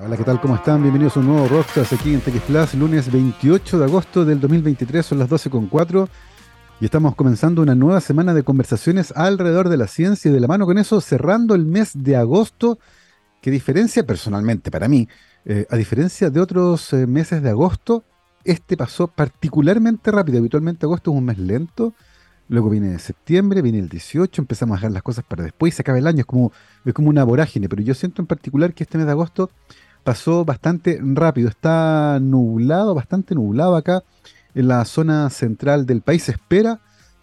Hola, ¿qué tal? ¿Cómo están? Bienvenidos a un nuevo Rockstars aquí en TX lunes 28 de agosto del 2023, son las 12.4 y estamos comenzando una nueva semana de conversaciones alrededor de la ciencia y de la mano con eso, cerrando el mes de agosto, que diferencia personalmente para mí, eh, a diferencia de otros eh, meses de agosto, este pasó particularmente rápido. Habitualmente agosto es un mes lento, luego viene septiembre, viene el 18, empezamos a dejar las cosas para después y se acaba el año, como, es como una vorágine, pero yo siento en particular que este mes de agosto pasó bastante rápido. Está nublado, bastante nublado acá en la zona central del país. Se espera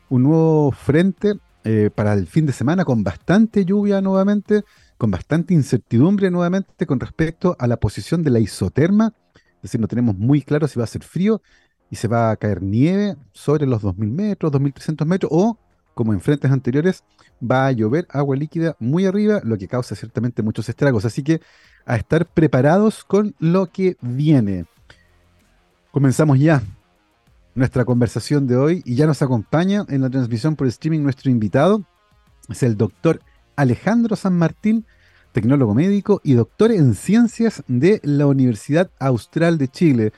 un nuevo frente eh, para el fin de semana con bastante lluvia nuevamente, con bastante incertidumbre nuevamente con respecto a la posición de la isoterma. Es decir, no tenemos muy claro si va a ser frío y se va a caer nieve sobre los 2.000 metros, 2.300 metros o, como en frentes anteriores, va a llover agua líquida muy arriba, lo que causa ciertamente muchos estragos. Así que a estar preparados con lo que viene. Comenzamos ya nuestra conversación de hoy y ya nos acompaña en la transmisión por streaming nuestro invitado. Es el doctor Alejandro San Martín, tecnólogo médico y doctor en ciencias de la Universidad Austral de Chile.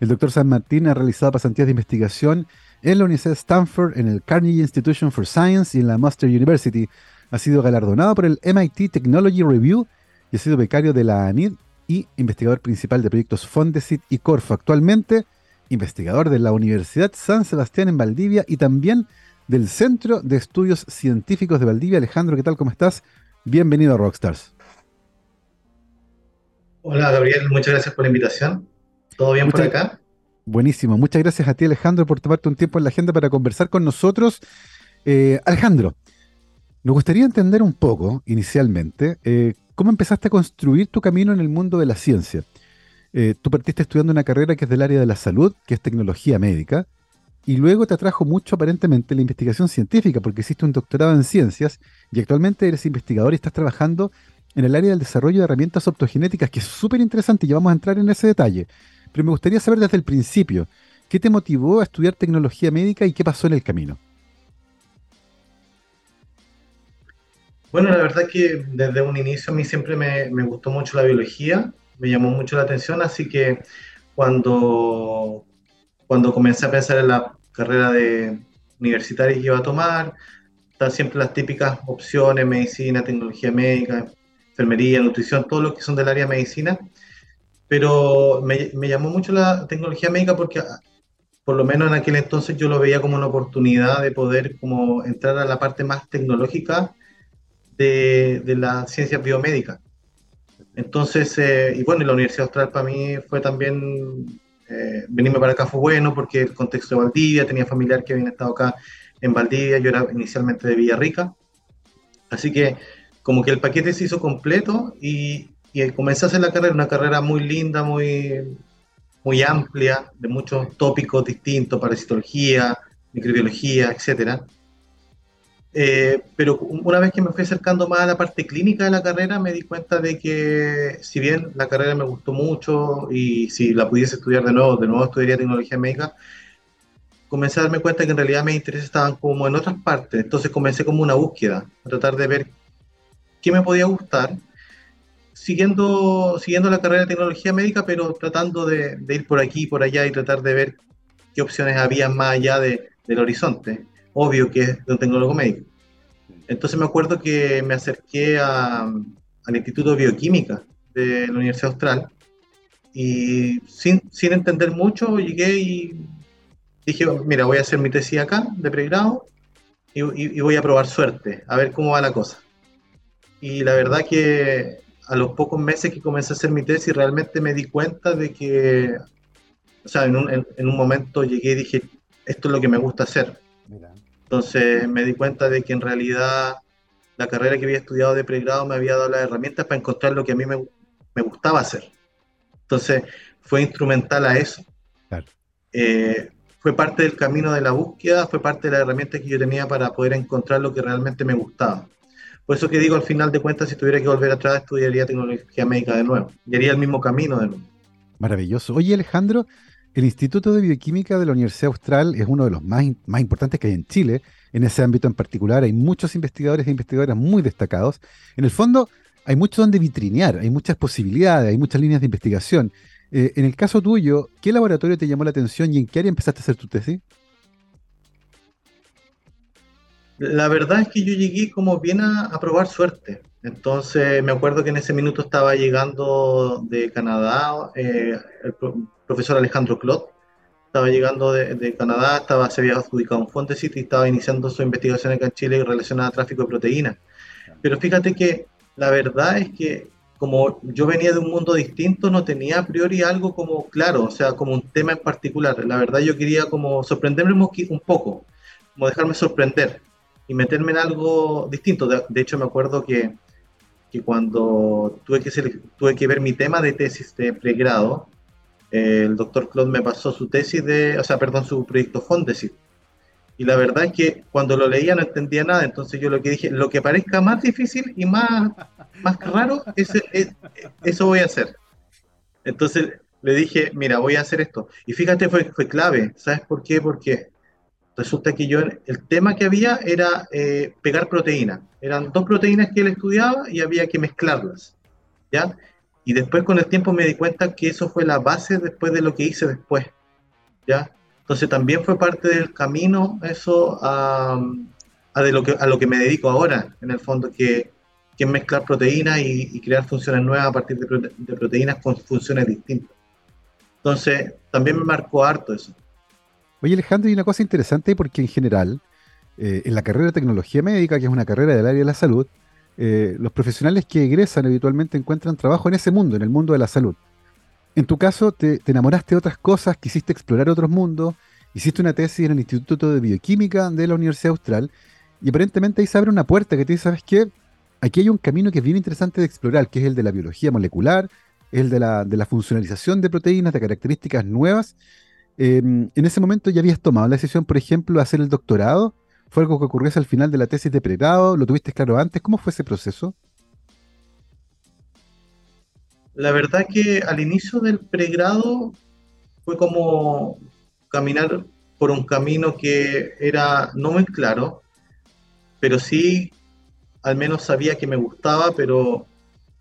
El doctor San Martín ha realizado pasantías de investigación en la Universidad de Stanford, en el Carnegie Institution for Science y en la Master University. Ha sido galardonado por el MIT Technology Review y ha sido becario de la ANID y investigador principal de proyectos Fondesit y Corfo. Actualmente, investigador de la Universidad San Sebastián en Valdivia y también del Centro de Estudios Científicos de Valdivia. Alejandro, ¿qué tal? ¿Cómo estás? Bienvenido a Rockstars. Hola Gabriel, muchas gracias por la invitación. ¿Todo bien por acá? Buenísimo. Muchas gracias a ti Alejandro por tomarte un tiempo en la agenda para conversar con nosotros. Eh, Alejandro, nos gustaría entender un poco, inicialmente, eh, ¿Cómo empezaste a construir tu camino en el mundo de la ciencia? Eh, tú partiste estudiando una carrera que es del área de la salud, que es tecnología médica, y luego te atrajo mucho aparentemente la investigación científica, porque hiciste un doctorado en ciencias y actualmente eres investigador y estás trabajando en el área del desarrollo de herramientas optogenéticas, que es súper interesante y ya vamos a entrar en ese detalle. Pero me gustaría saber desde el principio, ¿qué te motivó a estudiar tecnología médica y qué pasó en el camino? Bueno, la verdad que desde un inicio a mí siempre me, me, gustó mucho la biología, me llamó mucho la atención, así que cuando, cuando comencé a pensar en la carrera de universitaria que iba a tomar, están siempre las típicas opciones, medicina, tecnología médica, enfermería, nutrición, todo lo que son del área de medicina, pero me, me llamó mucho la tecnología médica porque por lo menos en aquel entonces yo lo veía como una oportunidad de poder como entrar a la parte más tecnológica de, de la ciencia biomédica. Entonces, eh, y bueno, la Universidad Austral para mí fue también, eh, venirme para acá fue bueno porque el contexto de Valdivia, tenía familiar que habían estado acá en Valdivia, yo era inicialmente de Villarrica, así que como que el paquete se hizo completo y, y comencé a hacer la carrera, una carrera muy linda, muy, muy amplia, de muchos tópicos distintos, parasitología, microbiología, etcétera. Eh, pero una vez que me fui acercando más a la parte clínica de la carrera, me di cuenta de que si bien la carrera me gustó mucho y si la pudiese estudiar de nuevo, de nuevo estudiaría tecnología médica, comencé a darme cuenta que en realidad mis intereses estaban como en otras partes. Entonces comencé como una búsqueda, a tratar de ver qué me podía gustar, siguiendo, siguiendo la carrera de tecnología médica, pero tratando de, de ir por aquí y por allá y tratar de ver qué opciones había más allá de, del horizonte obvio que es de un tecnólogo médico. Entonces me acuerdo que me acerqué a, al Instituto de Bioquímica de la Universidad Austral y sin, sin entender mucho llegué y dije, mira, voy a hacer mi tesis acá de pregrado y, y, voy a probar suerte, a ver cómo va la cosa. Y la verdad que a los pocos meses que comencé a hacer mi tesis realmente me di cuenta de que, o sea, en un, en, en un momento llegué y dije, esto es lo que me gusta hacer. Mira. Entonces me di cuenta de que en realidad la carrera que había estudiado de pregrado me había dado las herramientas para encontrar lo que a mí me, me gustaba hacer. Entonces fue instrumental a eso. Claro. Eh, fue parte del camino de la búsqueda, fue parte de las herramientas que yo tenía para poder encontrar lo que realmente me gustaba. Por eso que digo, al final de cuentas, si tuviera que volver atrás, estudiaría tecnología médica de nuevo. Y haría el mismo camino de nuevo. Maravilloso. Oye, Alejandro, el Instituto de Bioquímica de la Universidad Austral es uno de los más, importantes que hay en Chile, en ese ámbito en particular. Hay muchos investigadores e investigadoras muy destacados. En el fondo, hay mucho donde vitrinear, hay muchas posibilidades, hay muchas líneas de investigación. Eh, en el caso tuyo, ¿qué laboratorio te llamó la atención y en qué área empezaste a hacer tu tesis? La verdad es que yo llegué como bien a, probar suerte. Entonces me acuerdo que en ese minuto estaba llegando de Canadá eh, el profesor Alejandro Clot, estaba llegando de, Canadá, estaba, se había adjudicado un Fondesit y estaba iniciando su investigación acá en Chile relacionada a tráfico de proteínas. Pero fíjate que la verdad es que como yo venía de un mundo distinto, no tenía a priori algo como claro, o sea, como un tema en particular. La verdad yo quería como sorprenderme un poco, como dejarme sorprender y meterme en algo distinto. De, hecho, me acuerdo que, que cuando tuve que, tuve que ver mi tema de tesis de pregrado, el doctor Claude me pasó su tesis de, o sea, perdón, su proyecto Fondesit. Y la verdad es que cuando lo leía no entendía nada, entonces yo lo que dije, lo que parezca más difícil y más, más raro, ese, eso voy a hacer. Entonces le dije, mira, voy a hacer esto. Y fíjate, fue, fue clave, ¿sabes por qué? Porque resulta que yo, el tema que había era eh, pegar proteínas. Eran dos proteínas que él estudiaba y había que mezclarlas, ¿ya? Y después con el tiempo me di cuenta que eso fue la base después de lo que hice después. ¿ya? Entonces también fue parte del camino eso a, de lo, que, a lo que me dedico ahora, en el fondo, que, que es mezclar proteínas y, crear funciones nuevas a partir de, de, proteínas con funciones distintas. Entonces también me marcó harto eso. Oye Alejandro, y una cosa interesante porque en general, eh, en la carrera de tecnología médica, que es una carrera del área de la salud, eh, los profesionales que egresan habitualmente encuentran trabajo en ese mundo, en el mundo de la salud. En tu caso, te, enamoraste de otras cosas, quisiste explorar otros mundos, hiciste una tesis en el Instituto de Bioquímica de la Universidad Austral, y aparentemente ahí se abre una puerta que te dice, ¿sabes qué? Aquí hay un camino que es bien interesante de explorar, que es el de la biología molecular, el de la funcionalización de proteínas, de características nuevas. Em, en ese momento ya habías tomado la decisión, por ejemplo, de hacer el doctorado ¿Fue algo que ocurrió al final de la tesis de pregrado? ¿Lo tuviste claro antes? ¿Cómo fue ese proceso? La verdad que al inicio del pregrado fue como caminar por un camino que era no muy claro, pero sí al menos sabía que me gustaba, pero,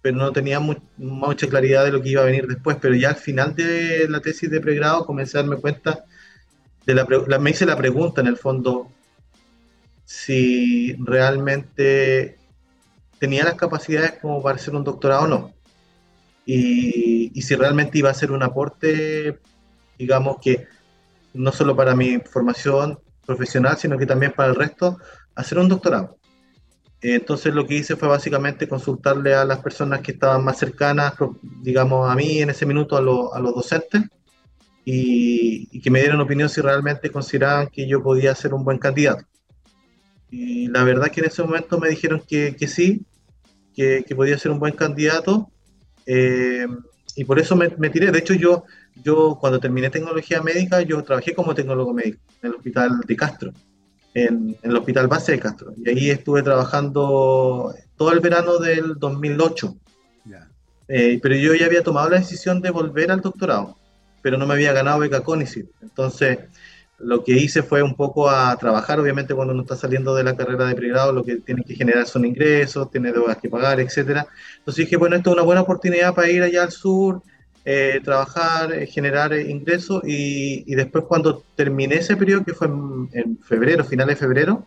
pero no tenía mucha claridad de lo que iba a venir después. Pero ya al final de la tesis de pregrado comencé a darme cuenta, de la, me hice la pregunta en el fondo, si realmente tenía las capacidades como para hacer un doctorado o no. Y, si realmente iba a ser un aporte, digamos que no solo para mi formación profesional, sino que también para el resto, hacer un doctorado. Entonces lo que hice fue básicamente consultarle a las personas que estaban más cercanas, digamos a mí en ese minuto, a, a los docentes, y, y, que me dieran opinión si realmente consideraban que yo podía ser un buen candidato. Y la verdad que en ese momento me dijeron que, que sí, que, que, podía ser un buen candidato. Eh, y por eso me, me, tiré. De hecho, yo, yo cuando terminé tecnología médica, yo trabajé como tecnólogo médico en el hospital de Castro, en, en el hospital base de Castro. Y ahí estuve trabajando todo el verano del 2008. Eh, pero yo ya había tomado la decisión de volver al doctorado, pero no me había ganado beca CONICET. Entonces, lo que hice fue un poco a trabajar, obviamente cuando uno está saliendo de la carrera de pregrado, lo que tiene que generar son ingresos, tiene deudas que pagar, etcétera. Entonces dije, bueno, esto es una buena oportunidad para ir allá al sur, eh, trabajar, eh, generar eh, ingresos y, y, después cuando terminé ese periodo, que fue en, febrero, finales de febrero,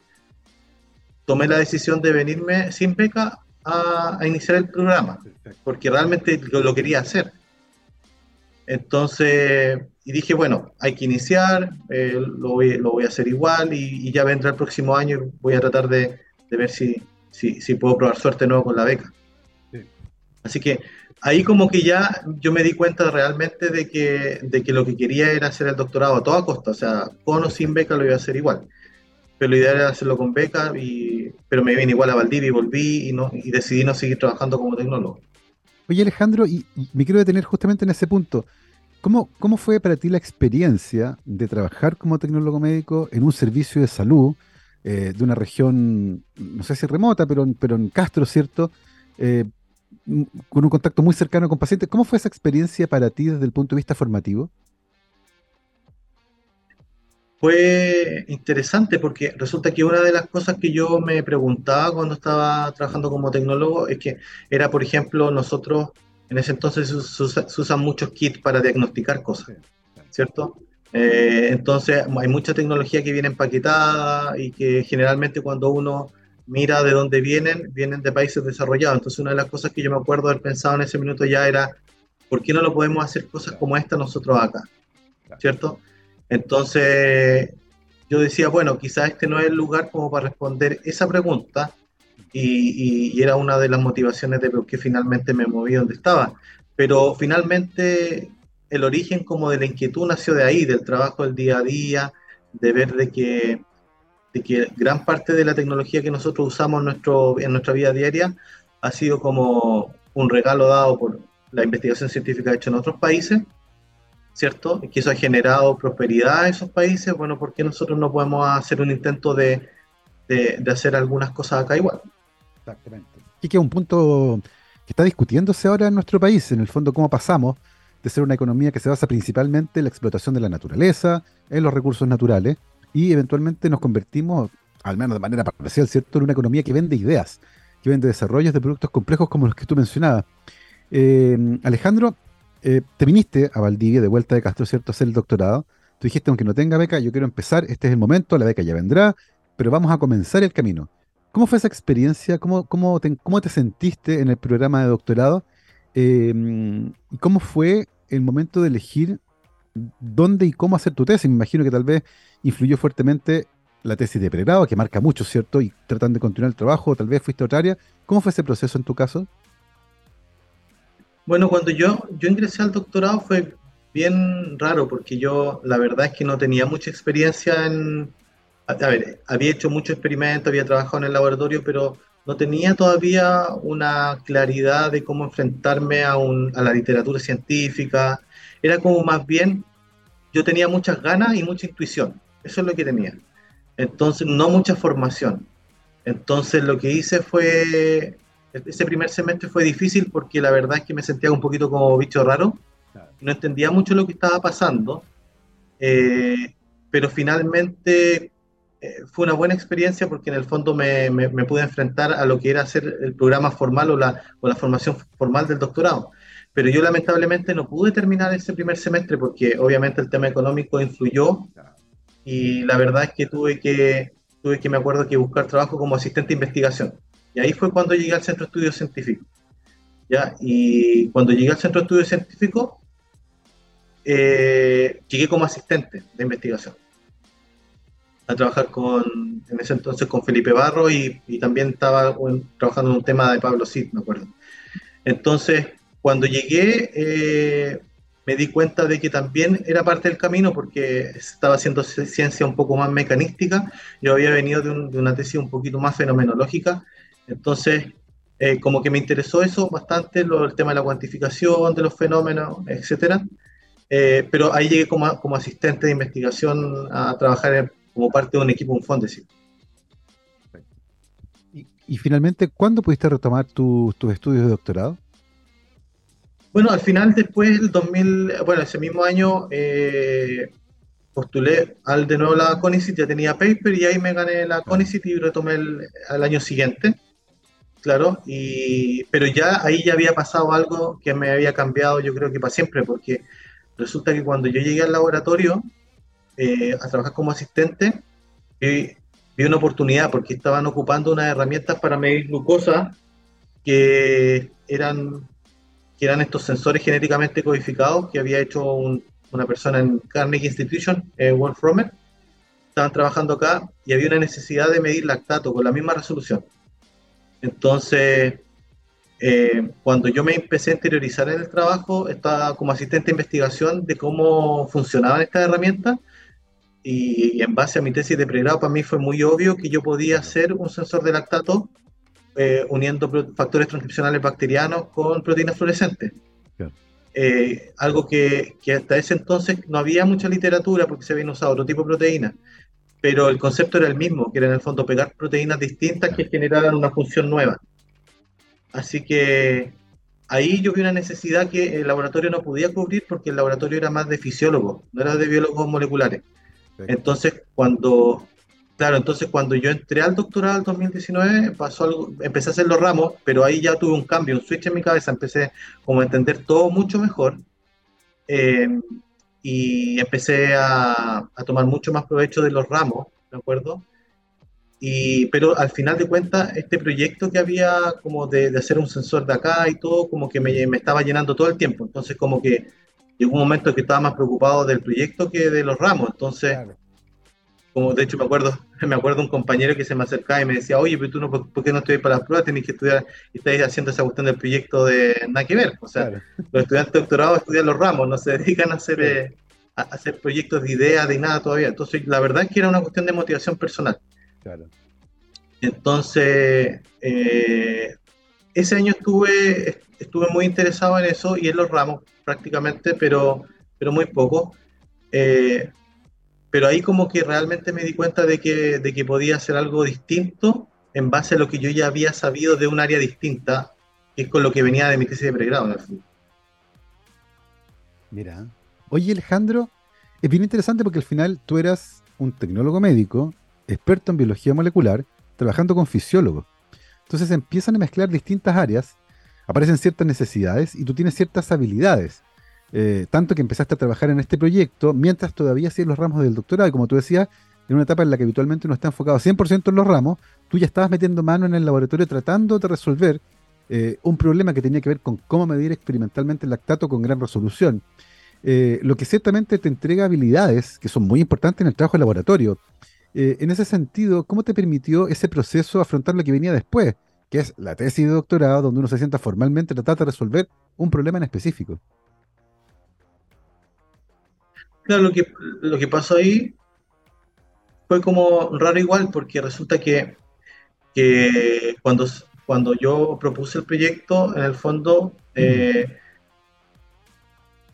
tomé la decisión de venirme sin beca a, a iniciar el programa, porque realmente lo, lo quería hacer. Entonces, y dije, bueno, hay que iniciar, eh, lo, voy, lo, voy, a hacer igual y, ya vendrá el próximo año y voy a tratar de, de ver si, si, si, puedo probar suerte nuevo con la beca. Sí. Así que ahí como que ya yo me di cuenta realmente de que, de que lo que quería era hacer el doctorado a toda costa, o sea, con o sin beca lo iba a hacer igual. Pero la idea era hacerlo con beca, y, pero me vine igual a Valdivia y volví y, no, y decidí no seguir trabajando como tecnólogo. Oye Alejandro, y me quiero detener justamente en ese punto. ¿Cómo, ¿Cómo fue para ti la experiencia de trabajar como tecnólogo médico en un servicio de salud eh, de una región, no sé si remota, pero, pero en Castro, ¿cierto? Eh, con un contacto muy cercano con pacientes. ¿Cómo fue esa experiencia para ti desde el punto de vista formativo? fue interesante porque resulta que una de las cosas que yo me preguntaba cuando estaba trabajando como tecnólogo es que era, por ejemplo, nosotros en ese entonces se, usan muchos kits para diagnosticar cosas, ¿cierto? Eh, entonces hay mucha tecnología que viene empaquetada y que generalmente cuando uno mira de dónde vienen, vienen de países desarrollados. Entonces una de las cosas que yo me acuerdo haber pensado en ese minuto ya era, ¿por qué no lo podemos hacer cosas como esta nosotros acá? ¿Cierto? Entonces, yo decía, bueno, quizás este no es el lugar como para responder esa pregunta, y, era una de las motivaciones de por qué finalmente me moví donde estaba. Pero finalmente el origen como de la inquietud nació de ahí, del trabajo del día a día, de ver de que, de que gran parte de la tecnología que nosotros usamos en, nuestro, en nuestra vida diaria ha sido como un regalo dado por la investigación científica hecha en otros países ¿cierto? Que eso ha generado prosperidad en esos países, bueno, ¿por qué nosotros no podemos hacer un intento de, hacer algunas cosas acá igual? Exactamente. Y que es un punto que está discutiéndose ahora en nuestro país, en el fondo, cómo pasamos de ser una economía que se basa principalmente en la explotación de la naturaleza, en los recursos naturales, y eventualmente nos convertimos, al menos de manera parcial, ¿cierto?, en una economía que vende ideas, que vende desarrollos de productos complejos como los que tú mencionabas. Eh, Alejandro, eh, te viniste a Valdivia de vuelta de Castro, ¿cierto?, a hacer el doctorado. Tú dijiste, aunque no tenga beca, yo quiero empezar, este es el momento, la beca ya vendrá, pero vamos a comenzar el camino. ¿Cómo fue esa experiencia? ¿Cómo, cómo, te, cómo te sentiste en el programa de doctorado? Eh, ¿Y cómo fue el momento de elegir dónde y cómo hacer tu tesis? Me imagino que tal vez influyó fuertemente la tesis de pregrado, que marca mucho, ¿cierto? Y tratan de continuar el trabajo, tal vez fuiste a otra área. ¿Cómo fue ese proceso en tu caso? Bueno, cuando yo, yo ingresé al doctorado fue bien raro porque yo la verdad es que no tenía mucha experiencia en... A, ver, había hecho mucho experimento, había trabajado en el laboratorio, pero no tenía todavía una claridad de cómo enfrentarme a, un, a la literatura científica. Era como más bien, yo tenía muchas ganas y mucha intuición. Eso es lo que tenía. Entonces, no mucha formación. Entonces, lo que hice fue ese primer semestre fue difícil porque la verdad es que me sentía un poquito como bicho raro. No entendía mucho lo que estaba pasando, eh, pero finalmente eh, fue una buena experiencia porque en el fondo me, me, pude enfrentar a lo que era hacer el programa formal o la, o la formación formal del doctorado. Pero yo lamentablemente no pude terminar ese primer semestre porque obviamente el tema económico influyó y la verdad es que tuve que, tuve que me acuerdo que buscar trabajo como asistente de investigación y ahí fue cuando llegué al Centro de Estudios Científicos. ¿ya? Y cuando llegué al Centro de Estudios Científicos, eh, llegué como asistente de investigación a trabajar con, en ese entonces con Felipe Barro y, también estaba trabajando en un tema de Pablo Cid, me acuerdo. Entonces, cuando llegué, eh, me di cuenta de que también era parte del camino porque estaba haciendo ciencia un poco más mecanística. Yo había venido de, una tesis un poquito más fenomenológica entonces, eh, como que me interesó eso bastante, el tema de la cuantificación de los fenómenos, etcétera. Eh, pero ahí llegué como, como, asistente de investigación a trabajar como parte de un equipo, un fondo. Y, y finalmente, ¿cuándo pudiste retomar tus estudios de doctorado? Bueno, al final, después del 2000, bueno, ese mismo año eh, postulé al de nuevo la CONICIT, ya tenía paper y ahí me gané la CONICIT y retomé el, al año siguiente. Claro, y, pero ya ahí ya había pasado algo que me había cambiado, yo creo que para siempre, porque resulta que cuando yo llegué al laboratorio eh, a trabajar como asistente, vi, una oportunidad porque estaban ocupando unas herramientas para medir glucosa que eran, que eran estos sensores genéticamente codificados que había hecho una persona en Carnegie Institution, eh, Wolf Romer. Estaban trabajando acá y había una necesidad de medir lactato con la misma resolución. Entonces, eh, cuando yo me empecé a interiorizar en el trabajo, estaba como asistente de investigación de cómo funcionaban estas herramientas y, en base a mi tesis de pregrado, para mí fue muy obvio que yo podía hacer un sensor de lactato eh, uniendo factores transcripcionales bacterianos con proteínas fluorescentes. Eh, algo que, que, hasta ese entonces no había mucha literatura porque se habían usado otro tipo de proteínas pero el concepto era el mismo, que era en el fondo pegar proteínas distintas que generaran una función nueva. Así que ahí yo vi una necesidad que el laboratorio no podía cubrir porque el laboratorio era más de fisiólogos, no era de biólogos moleculares. Entonces, cuando, claro, entonces cuando yo entré al doctorado en 2019, pasó algo, empecé a hacer los ramos, pero ahí ya tuve un cambio, un switch en mi cabeza, empecé como a entender todo mucho mejor. Eh, y empecé a, a, tomar mucho más provecho de los ramos, ¿de acuerdo? Y, pero al final de cuentas, este proyecto que había como de, de hacer un sensor de acá y todo, como que me, me, estaba llenando todo el tiempo. Entonces, como que llegó un momento que estaba más preocupado del proyecto que de los ramos. Entonces, claro. como de hecho me acuerdo, me acuerdo un compañero que se me acercaba y me decía, oye, pero tú no, ¿por qué no estudias para las pruebas? Tenés que estudiar y estás haciendo esa cuestión del proyecto de nada que ver. O sea, claro. los estudiantes de doctorado estudian los ramos, no se dedican a hacer, eh, a hacer proyectos de ideas, de nada todavía. Entonces, la verdad es que era una cuestión de motivación personal. Claro. Entonces, eh, ese año estuve, estuve muy interesado en eso y en los ramos prácticamente, pero, pero muy poco. Eh, pero ahí como que realmente me di cuenta de que, de que podía hacer algo distinto en base a lo que yo ya había sabido de un área distinta, que es con lo que venía de mi tesis de pregrado en el fin. Mira. Oye, Alejandro, es bien interesante porque al final tú eras un tecnólogo médico, experto en biología molecular, trabajando con fisiólogos. Entonces empiezan a mezclar distintas áreas, aparecen ciertas necesidades y tú tienes ciertas habilidades. Eh, tanto que empezaste a trabajar en este proyecto mientras todavía hacías los ramos del doctorado. Y como tú decías, en una etapa en la que habitualmente uno está enfocado 100% en los ramos, tú ya estabas metiendo mano en el laboratorio tratando de resolver eh, un problema que tenía que ver con cómo medir experimentalmente el lactato con gran resolución. Eh, lo que ciertamente te entrega habilidades que son muy importantes en el trabajo de laboratorio. En ese sentido, ¿cómo te permitió ese proceso afrontar lo que venía después, que es la tesis de doctorado, donde uno se sienta formalmente tratar de resolver un problema en específico? Claro, lo que, lo que pasó ahí fue como raro igual, porque resulta que, que cuando, cuando yo propuse el proyecto, en el fondo, eh,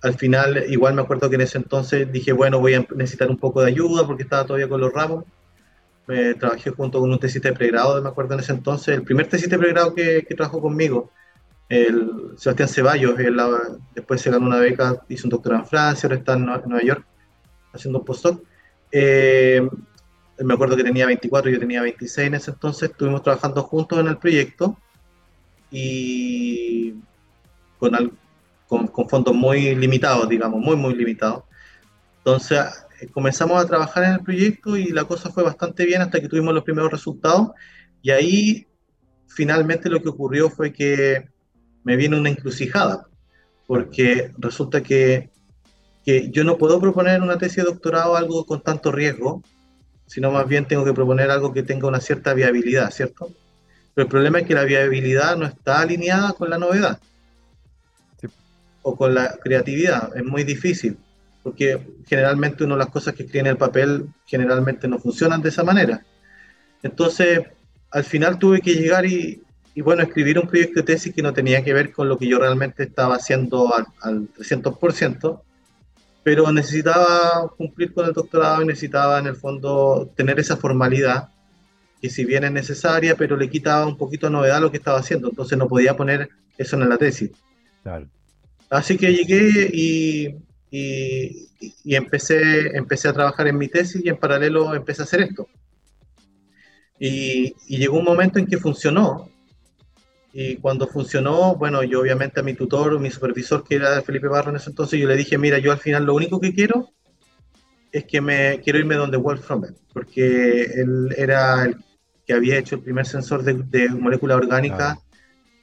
al final, igual me acuerdo que en ese entonces dije, bueno, voy a necesitar un poco de ayuda porque estaba todavía con los ramos. Me trabajé junto con un tesis de pregrado, me acuerdo en ese entonces, el primer tesis de pregrado que, que trabajó conmigo, el Sebastián Ceballos, él, después se ganó una beca, hizo un doctorado en Francia, ahora está en Nueva York haciendo un postdoc. Eh, me acuerdo que tenía 24, yo tenía 26 en ese entonces, estuvimos trabajando juntos en el proyecto y con, al, con, con, fondos muy limitados, digamos, muy, muy limitados. Entonces eh, comenzamos a trabajar en el proyecto y la cosa fue bastante bien hasta que tuvimos los primeros resultados y ahí finalmente lo que ocurrió fue que me viene una encrucijada, porque resulta que, que yo no puedo proponer una tesis de doctorado algo con tanto riesgo, sino más bien tengo que proponer algo que tenga una cierta viabilidad, ¿cierto? Pero el problema es que la viabilidad no está alineada con la novedad o con la creatividad. Es muy difícil, porque generalmente uno las cosas que escribe en el papel generalmente no funcionan de esa manera. Entonces, al final tuve que llegar y, y bueno, escribir un proyecto de tesis que no tenía que ver con lo que yo realmente estaba haciendo al, al 300%, pero necesitaba cumplir con el doctorado y necesitaba en el fondo tener esa formalidad que si bien es necesaria, pero le quitaba un poquito de novedad a lo que estaba haciendo, entonces no podía poner eso en la tesis. Claro. Así que llegué y, y, y, empecé, empecé a trabajar en mi tesis y en paralelo empecé a hacer esto. Y, y, llegó un momento en que funcionó. Y cuando funcionó, bueno, yo obviamente a mi tutor, mi supervisor, que era Felipe Barro en ese entonces, yo le dije, mira, yo al final lo único que quiero es que me quiero irme donde Wolfram, porque él era el que había hecho el primer sensor de, de molécula orgánica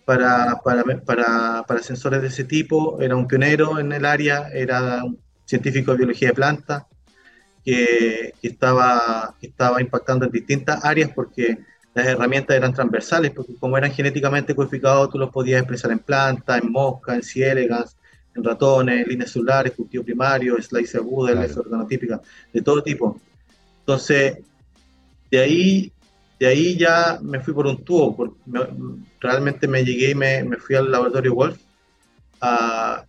para, para, para, para, sensores de ese tipo, era un pionero en el área, era un científico de biología de plantas que, que, estaba, que estaba impactando en distintas áreas porque las herramientas eran transversales, porque como eran genéticamente codificados, tú los podías expresar en plantas, en moscas, en ciélegas, en ratones, líneas celulares, cultivo primario, slice aguda, claro. organotípica, de todo tipo. Entonces, de ahí de ahí ya me fui por un tubo, porque me, realmente me llegué y me, me, fui al laboratorio Wolf a,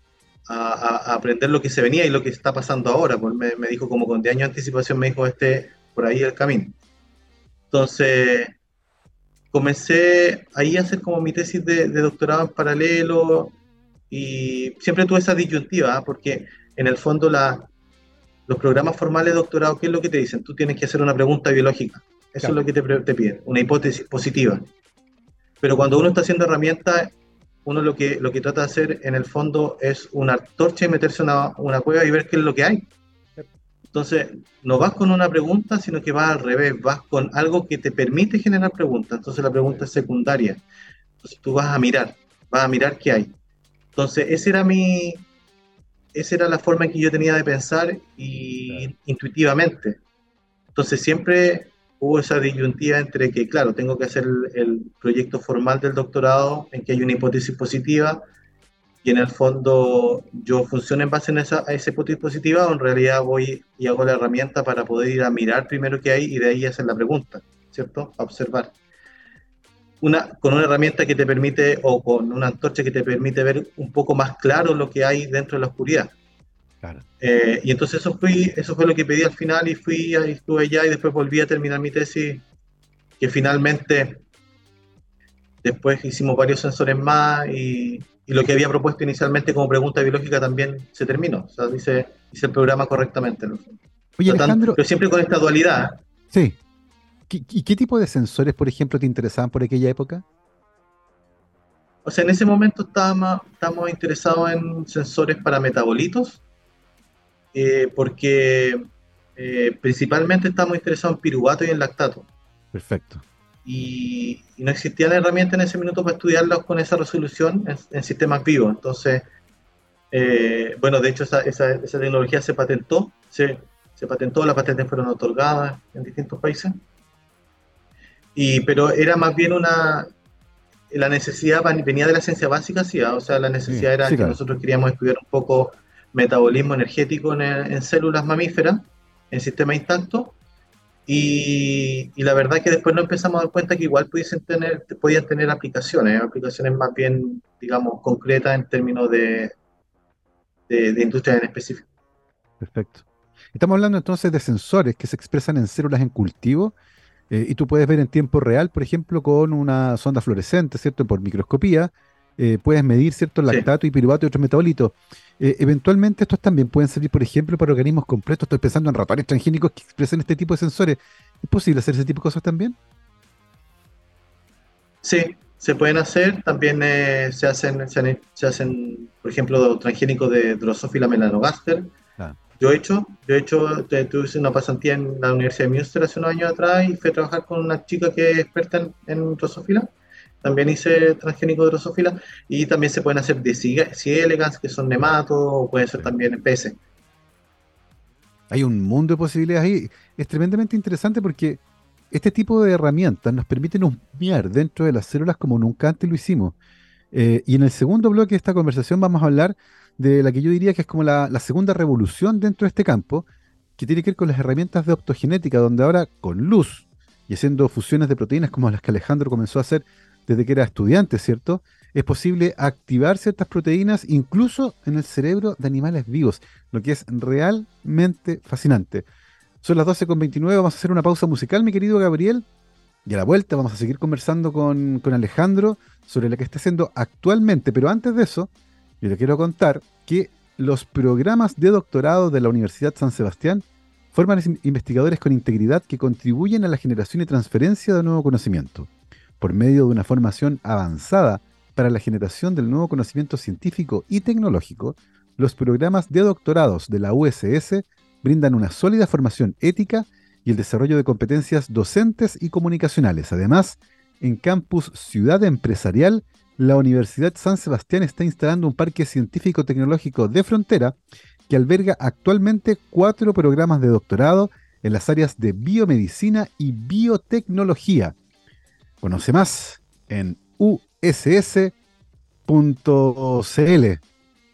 a, a, aprender lo que se venía y lo que está pasando ahora. Pues me, me, dijo como con 10 años de anticipación, me dijo este, por ahí el camino. Entonces, comencé ahí a hacer como mi tesis de, de doctorado en paralelo y siempre tuve esa disyuntiva, ¿eh? porque en el fondo la, los programas formales de doctorado, ¿qué es lo que te dicen? Tú tienes que hacer una pregunta biológica. Eso es lo que te, te piden, una hipótesis positiva. Pero cuando uno está haciendo herramientas, uno lo que, lo que trata de hacer en el fondo es una torcha y meterse en una, una cueva y ver qué es lo que hay. Entonces, no vas con una pregunta, sino que vas al revés, vas con algo que te permite generar preguntas. Entonces, la pregunta es secundaria. Entonces, tú vas a mirar, vas a mirar qué hay. Entonces, ese era mi, esa era la forma en que yo tenía de pensar y intuitivamente. Entonces, siempre hubo esa disyuntiva entre que, claro, tengo que hacer el, proyecto formal del doctorado, en que hay una hipótesis positiva, y en el fondo yo funciono en base a esa, a esa hipótesis positiva, o en realidad voy y hago la herramienta para poder ir a mirar primero qué hay y de ahí hacer la pregunta, ¿cierto? A observar. Una, con una herramienta que te permite, o con una antorcha que te permite ver un poco más claro lo que hay dentro de la oscuridad. Eh, y entonces eso, fui, eso fue lo que pedí al final y fui, ahí estuve allá y después volví a terminar mi tesis, que finalmente después hicimos varios sensores más y, y lo que había propuesto inicialmente como pregunta biológica también se terminó. O sea, hice, hice el programa correctamente. Oye, Alejandro, pero siempre con esta dualidad. Sí. ¿Y qué tipo de sensores, por ejemplo, te interesaban por aquella época? O sea, en ese momento estábamos, estábamos interesados en sensores para metabolitos eh, porque eh, principalmente estamos interesados en piruvato y en lactato. Perfecto. Y, no existía la herramienta en ese minuto para estudiarlos con esa resolución en, sistemas vivos. Entonces, eh, bueno, de hecho esa, esa, tecnología se patentó, se, se patentó, las patentes fueron otorgadas en distintos países. Y, pero era más bien una, la necesidad venía de la ciencia básica, sí, ¿ah? o sea, la necesidad era que nosotros queríamos estudiar un poco metabolismo energético en, células mamíferas, en sistema intacto, y, la verdad es que después nos empezamos a dar cuenta que igual pudiesen tener, podían tener aplicaciones, aplicaciones más bien, digamos, concretas en términos de, de, industria en específico. Perfecto. Estamos hablando entonces de sensores que se expresan en células en cultivo eh, y tú puedes ver en tiempo real, por ejemplo, con una sonda fluorescente, ¿cierto? Por microscopía, eh, puedes medir, ¿cierto? Lactato y piruvato y otros metabolitos. Eh, eventualmente estos también pueden servir, por ejemplo, para organismos completos. Estoy pensando en ratones transgénicos que expresen este tipo de sensores. ¿Es posible hacer ese tipo de cosas también? Sí, se pueden hacer. También eh, se, hacen, se, hacen, por ejemplo, transgénicos de Drosophila melanogaster. Ah. Yo he hecho, yo he hecho, tuve una pasantía en la Universidad de Münster hace unos años atrás y fui a trabajar con una chica que es experta en, en Drosophila también hice transgénico de drosófila y también se pueden hacer de C. elegans, que son nematos, o puede ser también peces. Hay un mundo de posibilidades ahí. Es tremendamente interesante porque este tipo de herramientas nos permiten humear dentro de las células como nunca antes lo hicimos. Eh, y en el segundo bloque de esta conversación vamos a hablar de la que yo diría que es como la, la, segunda revolución dentro de este campo, que tiene que ver con las herramientas de optogenética, donde ahora con luz y haciendo fusiones de proteínas como las que Alejandro comenzó a hacer desde que era estudiante, ¿cierto? Es posible activar ciertas proteínas incluso en el cerebro de animales vivos, lo que es realmente fascinante. Son las 12.29, vamos a hacer una pausa musical, mi querido Gabriel, y a la vuelta vamos a seguir conversando con, con Alejandro sobre lo que está haciendo actualmente, pero antes de eso, yo le quiero contar que los programas de doctorado de la Universidad San Sebastián forman investigadores con integridad que contribuyen a la generación y transferencia de nuevo conocimiento por medio de una formación avanzada para la generación del nuevo conocimiento científico y tecnológico, los programas de doctorados de la USS brindan una sólida formación ética y el desarrollo de competencias docentes y comunicacionales. Además, en Campus Ciudad Empresarial, la Universidad San Sebastián está instalando un parque científico-tecnológico de frontera que alberga actualmente cuatro programas de doctorado en las áreas de biomedicina y biotecnología, Conoce más en uss.cl.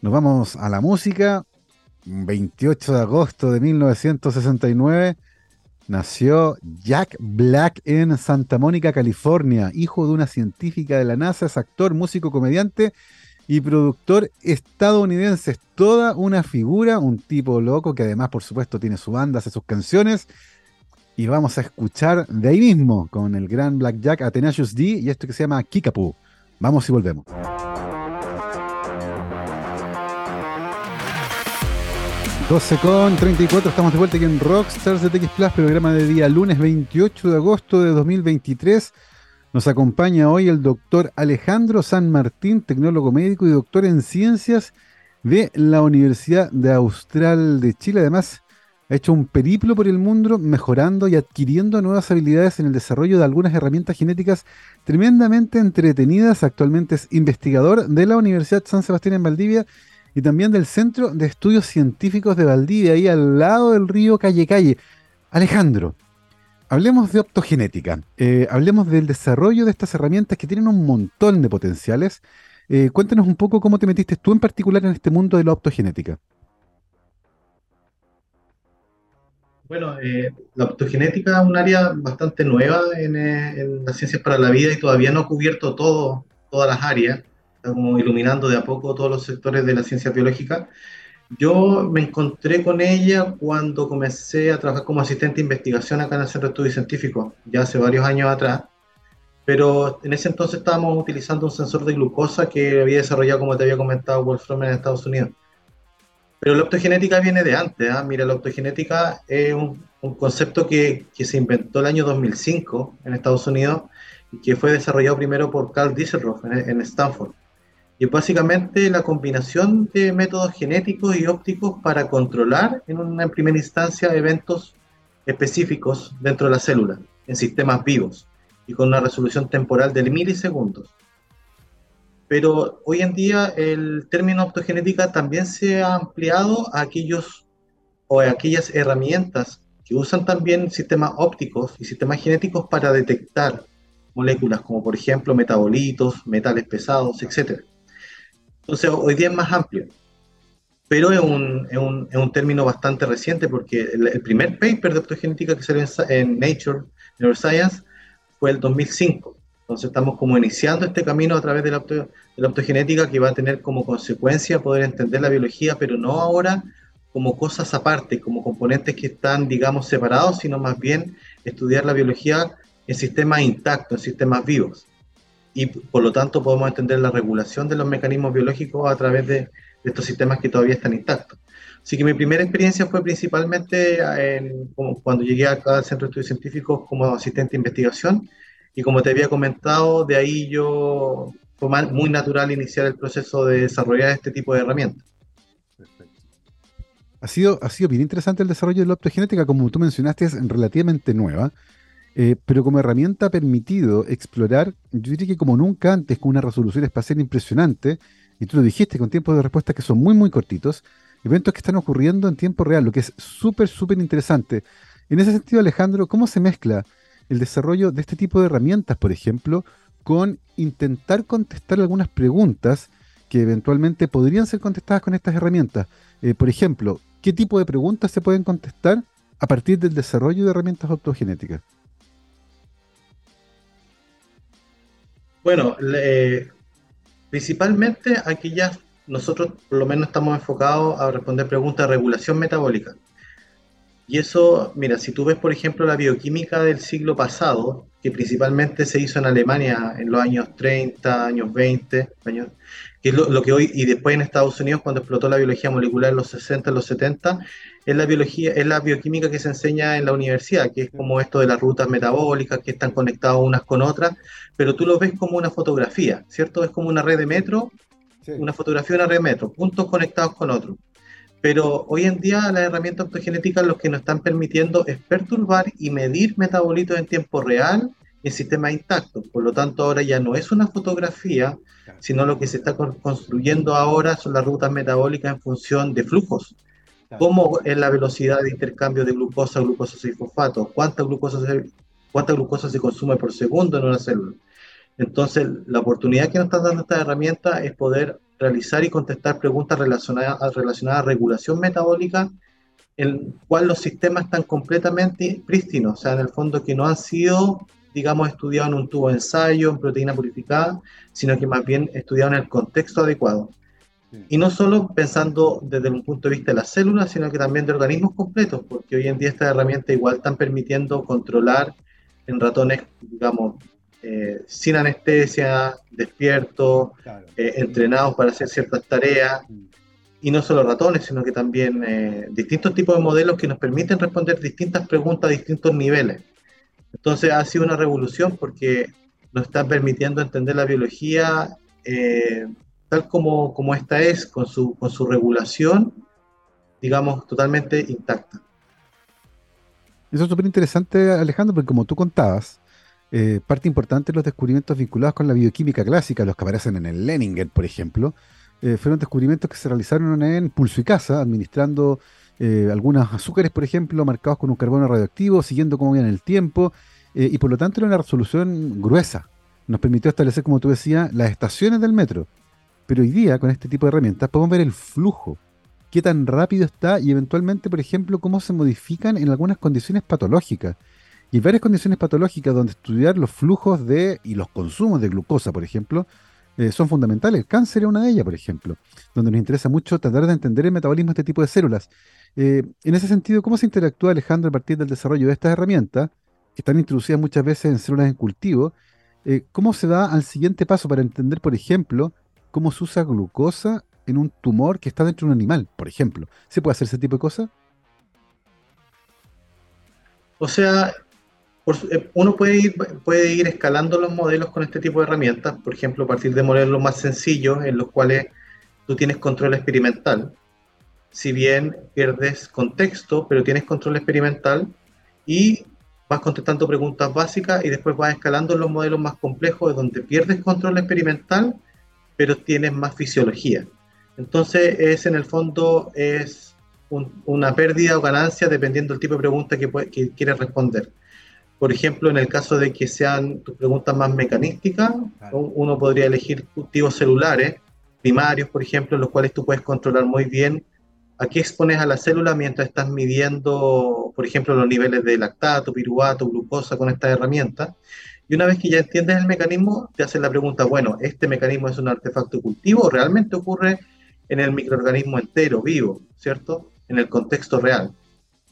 Nos vamos a la música. 28 de agosto de 1969 nació Jack Black en Santa Mónica, California, hijo de una científica de la NASA, es actor, músico, comediante y productor estadounidense. Es toda una figura, un tipo loco que además, por supuesto, tiene su banda, hace sus canciones y vamos a escuchar de ahí mismo con el gran Blackjack Atenacious D y esto que se llama Kikapu. Vamos y volvemos. 12 con 34, estamos de vuelta aquí en Rockstars de TX Plus, programa de día lunes 28 de agosto de 2023. Nos acompaña hoy el doctor Alejandro San Martín, tecnólogo médico y doctor en ciencias de la Universidad de Austral de Chile. Además, ha hecho un periplo por el mundo mejorando y adquiriendo nuevas habilidades en el desarrollo de algunas herramientas genéticas tremendamente entretenidas. Actualmente es investigador de la Universidad San Sebastián en Valdivia y también del Centro de Estudios Científicos de Valdivia, ahí al lado del río Calle Calle. Alejandro, hablemos de optogenética, eh, hablemos del desarrollo de estas herramientas que tienen un montón de potenciales. Eh, cuéntanos un poco cómo te metiste tú en particular en este mundo de la optogenética. Bueno, eh, la optogenética es un área bastante nueva en, en, las ciencias para la vida y todavía no ha cubierto todo, todas las áreas como iluminando de a poco todos los sectores de la ciencia biológica. Yo me encontré con ella cuando comencé a trabajar como asistente de investigación acá en el Centro de Estudios Científicos, ya hace varios años atrás, pero en ese entonces estábamos utilizando un sensor de glucosa que había desarrollado, como te había comentado, Wolfram en Estados Unidos. Pero la optogenética viene de antes. ¿eh? Mira, la optogenética es un, un concepto que, que, se inventó el año 2005 en Estados Unidos y que fue desarrollado primero por Carl Dieselhoff en, en Stanford y básicamente la combinación de métodos genéticos y ópticos para controlar en una primera instancia eventos específicos dentro de la célula, en sistemas vivos, y con una resolución temporal de milisegundos. Pero hoy en día el término optogenética también se ha ampliado a aquellos o a aquellas herramientas que usan también sistemas ópticos y sistemas genéticos para detectar moléculas como por ejemplo metabolitos, metales pesados, etc. Entonces, hoy día es más amplio. Pero es un, es un, es un término bastante reciente porque el, primer paper de optogenética que salió en, Nature Neuroscience fue el 2005. Entonces estamos como iniciando este camino a través de la, de la optogenética que va a tener como consecuencia poder entender la biología, pero no ahora como cosas aparte, como componentes que están, digamos, separados, sino más bien estudiar la biología en sistemas intactos, en sistemas vivos y por lo tanto podemos entender la regulación de los mecanismos biológicos a través de, estos sistemas que todavía están intactos. Así que mi primera experiencia fue principalmente en, cuando llegué acá al Centro de Estudios Científicos como asistente de investigación y como te había comentado, de ahí yo fue muy natural iniciar el proceso de desarrollar este tipo de herramientas. Ha sido, ha sido bien interesante el desarrollo de la optogenética, como tú mencionaste, es relativamente nueva. Eh, pero como herramienta ha permitido explorar, yo diría que como nunca antes, con una resolución espacial impresionante, y tú lo dijiste, con tiempos de respuesta que son muy, muy cortitos, eventos que están ocurriendo en tiempo real, lo que es súper, súper interesante. En ese sentido, Alejandro, ¿cómo se mezcla el desarrollo de este tipo de herramientas, por ejemplo, con intentar contestar algunas preguntas que eventualmente podrían ser contestadas con estas herramientas? Eh, por ejemplo, ¿qué tipo de preguntas se pueden contestar a partir del desarrollo de herramientas autogenéticas? Bueno, principalmente aquí ya nosotros por lo menos estamos enfocados a responder preguntas de regulación metabólica. Y eso, mira, si tú ves, por ejemplo, la bioquímica del siglo pasado, que principalmente se hizo en Alemania en los años 30, años 20, años, que es lo, que hoy, y después en Estados Unidos, cuando explotó la biología molecular en los 60, en los 70, es la biología, es la bioquímica que se enseña en la universidad, que es como esto de las rutas metabólicas que están conectadas unas con otras, pero tú lo ves como una fotografía, ¿cierto? Es como una red de metro, una fotografía de una red de metro, puntos conectados con otros. Pero hoy en día las herramientas optogenéticas lo que nos están permitiendo es perturbar y medir metabolitos en tiempo real en sistemas intactos. Por lo tanto, ahora ya no es una fotografía, sino lo que se está construyendo ahora son las rutas metabólicas en función de flujos. ¿Cómo es la velocidad de intercambio de glucosa, glucosa y fosfato? ¿Cuánta glucosa, se, ¿Cuánta glucosa se consume por segundo en una célula? Entonces, la oportunidad que nos está dando esta herramienta es poder realizar y contestar preguntas relacionadas, relacionadas a regulación metabólica, en cual los sistemas están completamente prístinos, o sea, en el fondo que no han sido, digamos, estudiados en un tubo de ensayo, en proteína purificada, sino que más bien estudiados en el contexto adecuado. Y no solo pensando desde un punto de vista de las células, sino que también de organismos completos, porque hoy en día estas herramientas igual están permitiendo controlar en ratones, digamos, eh, sin anestesia, despiertos, eh, entrenados para hacer ciertas tareas. Mm. y no solo ratones, sino que también eh, distintos tipos de modelos que nos permiten responder distintas preguntas a distintos niveles. Entonces ha sido una revolución porque nos está permitiendo entender la biología tal como, como esta es, con su, con su regulación, digamos, totalmente intacta. Eso es súper interesante, Alejandro, porque como tú contabas, eh, parte importante de los descubrimientos vinculados con la bioquímica clásica, los que aparecen en el Leninger, por ejemplo, eh, fueron descubrimientos que se realizaron en pulso y casa, administrando eh, algunos azúcares, por ejemplo, marcados con un carbono radioactivo, siguiendo cómo en el tiempo, y por lo tanto era una resolución gruesa. Nos permitió establecer, como tú decías, las estaciones del metro. Pero hoy día, con este tipo de herramientas, podemos ver el flujo qué tan rápido está y eventualmente, por ejemplo, cómo se modifican en algunas condiciones patológicas. Y varias condiciones patológicas donde estudiar los flujos de y los consumos de glucosa, por ejemplo, eh, son fundamentales. El cáncer es una de ellas, por ejemplo, donde nos interesa mucho tratar de entender el metabolismo de este tipo de células. Eh, en ese sentido, ¿cómo se interactúa, Alejandro, a partir del desarrollo de estas herramientas, que están introducidas muchas veces en células en cultivo? Eh, ¿Cómo se da al siguiente paso para entender, por ejemplo, cómo se usa glucosa en un tumor que está dentro de un animal, por ejemplo. ¿Se puede hacer ese tipo de cosas? O sea, eh, uno puede ir, puede ir escalando los modelos con este tipo de herramientas, por ejemplo, a partir de modelos más sencillos en los cuales tú tienes control experimental. Si bien pierdes contexto, pero tienes control experimental y vas contestando preguntas básicas y después vas escalando los modelos más complejos, donde pierdes control experimental, pero tienes más fisiología. Entonces, es en el fondo es una pérdida o ganancia dependiendo del tipo de pregunta que, quieres responder. Por ejemplo, en el caso de que sean tus preguntas más mecanísticas, uno podría elegir cultivos celulares primarios, por ejemplo, en los cuales tú puedes controlar muy bien a qué expones a la célula mientras estás midiendo, por ejemplo, los niveles de lactato, piruvato, glucosa con estas herramientas. Y una vez que ya entiendes el mecanismo, te hacen la pregunta, bueno, ¿este mecanismo es un artefacto cultivo o realmente ocurre en el microorganismo entero, vivo, ¿cierto? En el contexto real.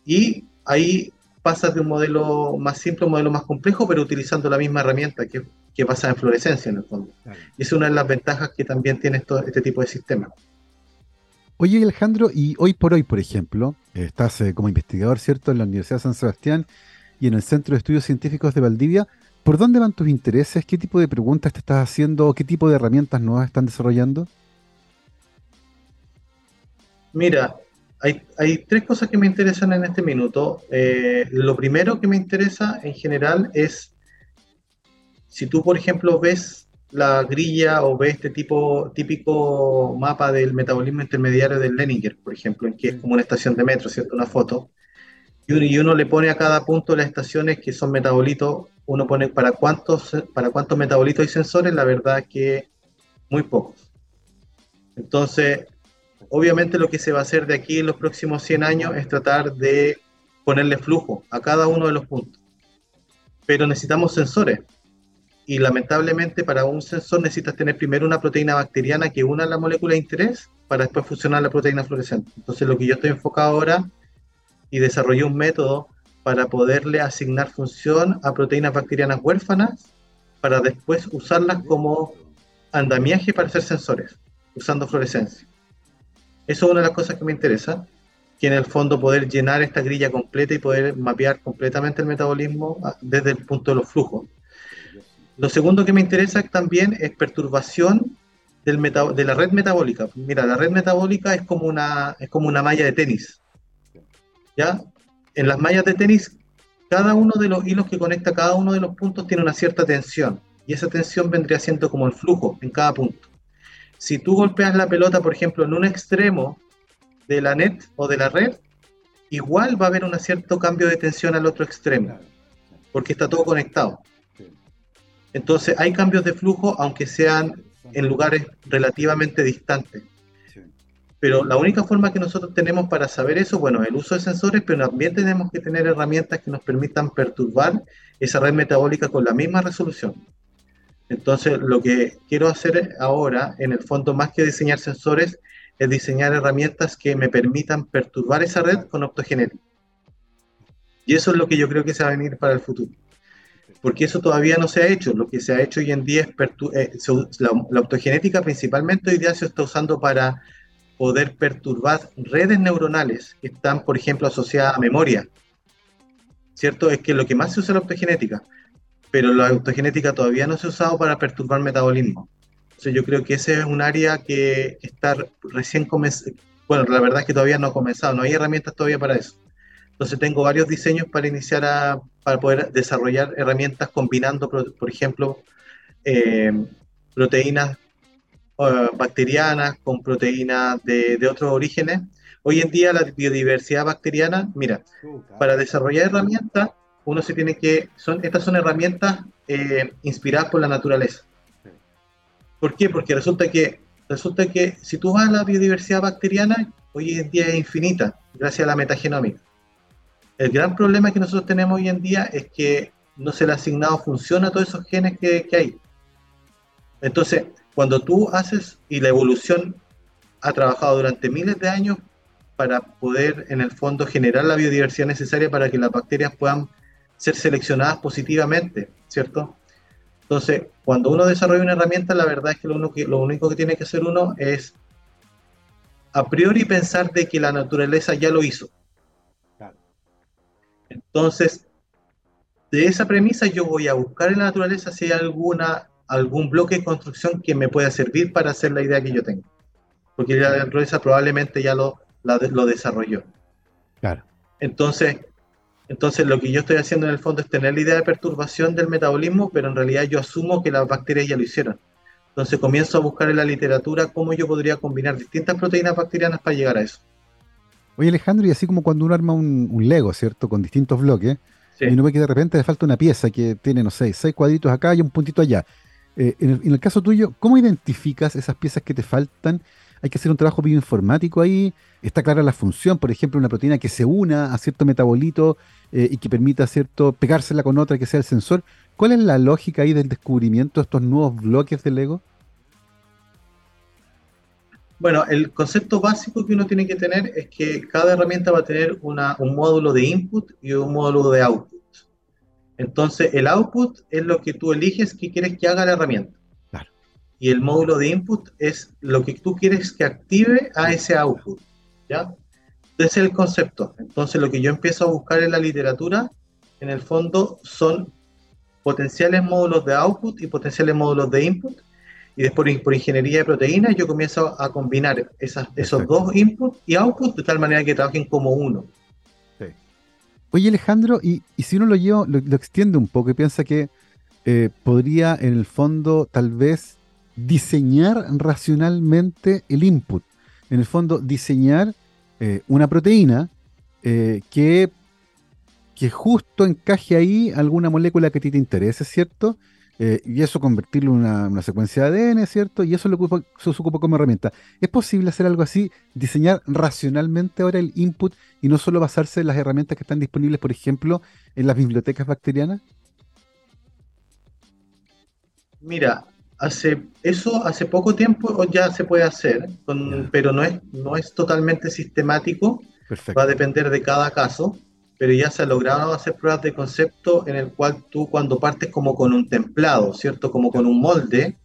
Y ahí pasas de un modelo más simple a un modelo más complejo, pero utilizando la misma herramienta que, que pasa en fluorescencia en el fondo. Y es una de las ventajas que también tiene este tipo de sistema. Oye, Alejandro, y hoy por hoy, por ejemplo, estás eh, como investigador, ¿cierto?, en la Universidad de San Sebastián y en el Centro de Estudios Científicos de Valdivia. ¿Por dónde van tus intereses? ¿Qué tipo de preguntas te estás haciendo? ¿Qué tipo de herramientas nuevas están desarrollando? Mira, hay, tres cosas que me interesan en este minuto. Eh, lo primero que me interesa en general es, si tú, por ejemplo, ves la grilla o ves este tipo típico mapa del metabolismo intermediario del Leninger, por ejemplo, en que es como una estación de metro, ¿cierto? Una foto. Y uno, y uno le pone a cada punto las estaciones que son metabolitos, uno pone para cuántos, para cuántos metabolitos hay sensores, la verdad que muy pocos. Entonces, obviamente lo que se va a hacer de aquí en los próximos 100 años es tratar de ponerle flujo a cada uno de los puntos. Pero necesitamos sensores. Y lamentablemente para un sensor necesitas tener primero una proteína bacteriana que una la molécula de interés para después fusionar la proteína fluorescente. Entonces lo que yo estoy enfocado ahora y desarrollé un método para poderle asignar función a proteínas bacterianas huérfanas para después usarlas como andamiaje para hacer sensores, usando fluorescencia. Eso es una de las cosas que me interesa, que en el fondo poder llenar esta grilla completa y poder mapear completamente el metabolismo ah, desde el punto de los flujos. Lo segundo que me interesa también es perturbación de la red metabólica. Mira, la red metabólica es como una, es como una malla de tenis. ¿Ya? En las mallas de tenis, cada uno de los hilos que conecta cada uno de los puntos tiene una cierta tensión. Y esa tensión vendría siendo como el flujo en cada punto si tú golpeas la pelota, por ejemplo, en un extremo de la net o de la red, igual va a haber un cierto cambio de tensión al otro extremo, porque está todo conectado. Entonces hay cambios de flujo, aunque sean en lugares relativamente distantes. Pero la única forma que nosotros tenemos para saber eso, bueno, el uso de sensores, pero también tenemos que tener herramientas que nos permitan perturbar esa red metabólica con la misma resolución. Entonces, lo que quiero hacer ahora, en el fondo, más que diseñar sensores, es diseñar herramientas que me permitan perturbar esa red con optogenética. Y eso es lo que yo creo que se va a venir para el futuro. Porque eso todavía no se ha hecho. Lo que se ha hecho hoy en día es eh, la, optogenética principalmente hoy día se está usando para poder perturbar redes neuronales que están, por ejemplo, asociadas a memoria. ¿Cierto? Es que lo que más se usa es la optogenética, pero la optogenética todavía no se ha usado para perturbar metabolismo. Entonces yo creo que ese es un área que está recién comenzando. Bueno, la verdad es que todavía no ha comenzado, no hay herramientas todavía para eso. Entonces tengo varios diseños para iniciar a, para poder desarrollar herramientas combinando, por, ejemplo, eh, proteínas eh, bacterianas con proteínas de, de, otros orígenes. Hoy en día la biodiversidad bacteriana, mira, para desarrollar herramientas, uno se tiene que, son, estas son herramientas eh, inspiradas por la naturaleza. ¿Por qué? Porque resulta que, resulta que si tú vas a la biodiversidad bacteriana, hoy en día es infinita, gracias a la metagenómica. El gran problema que nosotros tenemos hoy en día es que no se le ha asignado función a todos esos genes que, que hay. Entonces, cuando tú haces, y la evolución ha trabajado durante miles de años para poder, en el fondo, generar la biodiversidad necesaria para que las bacterias puedan ser seleccionadas positivamente, ¿cierto? Entonces, cuando uno desarrolla una herramienta, la verdad es que lo, que, lo único que tiene que hacer uno es a priori pensar de que la naturaleza ya lo hizo. Entonces, de esa premisa yo voy a buscar en la naturaleza si hay alguna algún bloque de construcción que me pueda servir para hacer la idea que yo tengo. Porque la naturaleza probablemente ya lo, lo desarrolló. Claro. Entonces, entonces lo que yo estoy haciendo en el fondo es tener la idea de perturbación del metabolismo, pero en realidad yo asumo que las bacterias ya lo hicieron. Entonces comienzo a buscar en la literatura cómo yo podría combinar distintas proteínas bacterianas para llegar a eso. Oye Alejandro, y así como cuando uno arma un, Lego, ¿cierto? Con distintos bloques, y uno ve que de repente le falta una pieza que tiene, no sé, seis cuadritos acá y un puntito allá. Eh, en, el, caso tuyo, ¿cómo identificas esas piezas que te faltan? Hay que hacer un trabajo bioinformático ahí. Está clara la función, por ejemplo, una proteína que se una a cierto metabolito eh, y que permita cierto pegársela con otra que sea el sensor. ¿Cuál es la lógica ahí del descubrimiento de estos nuevos bloques de Lego? Bueno, el concepto básico que uno tiene que tener es que cada herramienta va a tener un módulo de input y un módulo de output. Entonces, el output es lo que tú eliges que quieres que haga la herramienta. Y el módulo de input es lo que tú quieres que active a ese output. ¿Ya? Ese es el concepto. Entonces, lo que yo empiezo a buscar en la literatura, en el fondo, son potenciales módulos de output y potenciales módulos de input. Y después, por ingeniería de proteínas, yo comienzo a combinar esas, esos dos inputs y output de tal manera que trabajen como uno. Oye, Alejandro, y, si uno lo lleva, lo, extiende un poco y piensa que eh, podría en el fondo tal vez diseñar racionalmente el input. En el fondo, diseñar eh, una proteína eh, que, que justo encaje ahí alguna molécula que a ti te interese, ¿cierto? Eh, y eso convertirlo en una, secuencia de ADN, ¿cierto? Y eso lo ocupa, se ocupa como herramienta. ¿Es posible hacer algo así, diseñar racionalmente ahora el input y no solo basarse en las herramientas que están disponibles, por ejemplo, en las bibliotecas bacterianas? Mira, hace eso hace poco tiempo ya se puede hacer, pero no es, no es totalmente sistemático. Va a depender de cada caso pero ya se ha logrado hacer pruebas de concepto en el cual tú cuando partes como con un templado, ¿cierto? Como con un molde,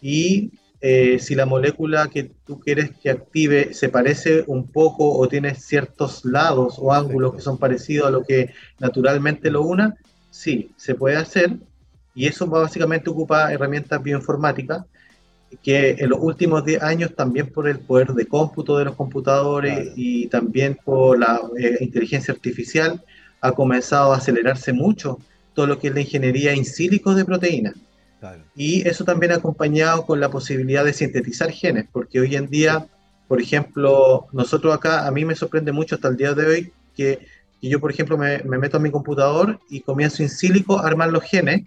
y eh, si la molécula que tú quieres que active se parece un poco o tiene ciertos lados o ángulos que son parecidos a lo que naturalmente lo una, sí, se puede hacer, y eso básicamente ocupa herramientas bioinformáticas que en los últimos 10 años también por el poder de cómputo de los computadores y también por la eh, inteligencia artificial ha comenzado a acelerarse mucho todo lo que es la ingeniería in sílico de proteínas. Y eso también acompañado con la posibilidad de sintetizar genes, porque hoy en día, por ejemplo, nosotros acá, a mí me sorprende mucho hasta el día de hoy que, yo, por ejemplo, me, meto a mi computador y comienzo in sílico a armar los genes